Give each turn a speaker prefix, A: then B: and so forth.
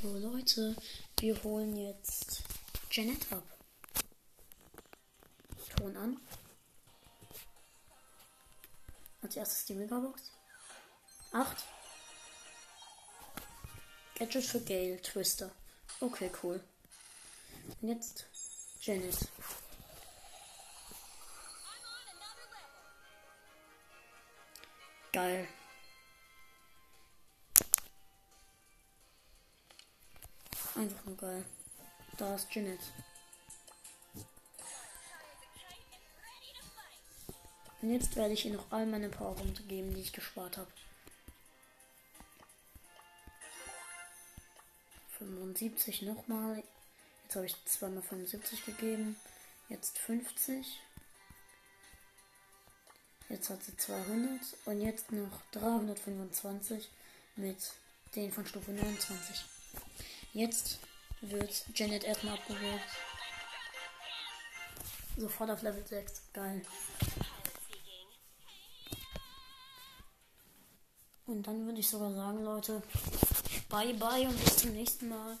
A: Jo Leute, wir holen jetzt Janet ab. Ton an. Als erstes die Megabox. 8. Gadget für Gale, Twister. Okay, cool. Und jetzt Janet. Geil. Einfach nur geil. Da ist Janet. Und jetzt werde ich ihr noch all meine Powerpunkte geben, die ich gespart habe. 75 nochmal. Jetzt habe ich zweimal 75 gegeben. Jetzt 50. Jetzt hat sie 200 und jetzt noch 325 mit den von Stufe 29. Jetzt wird Janet erstmal abgewählt. Sofort auf Level 6. Geil. Und dann würde ich sogar sagen, Leute, bye bye und bis zum nächsten Mal.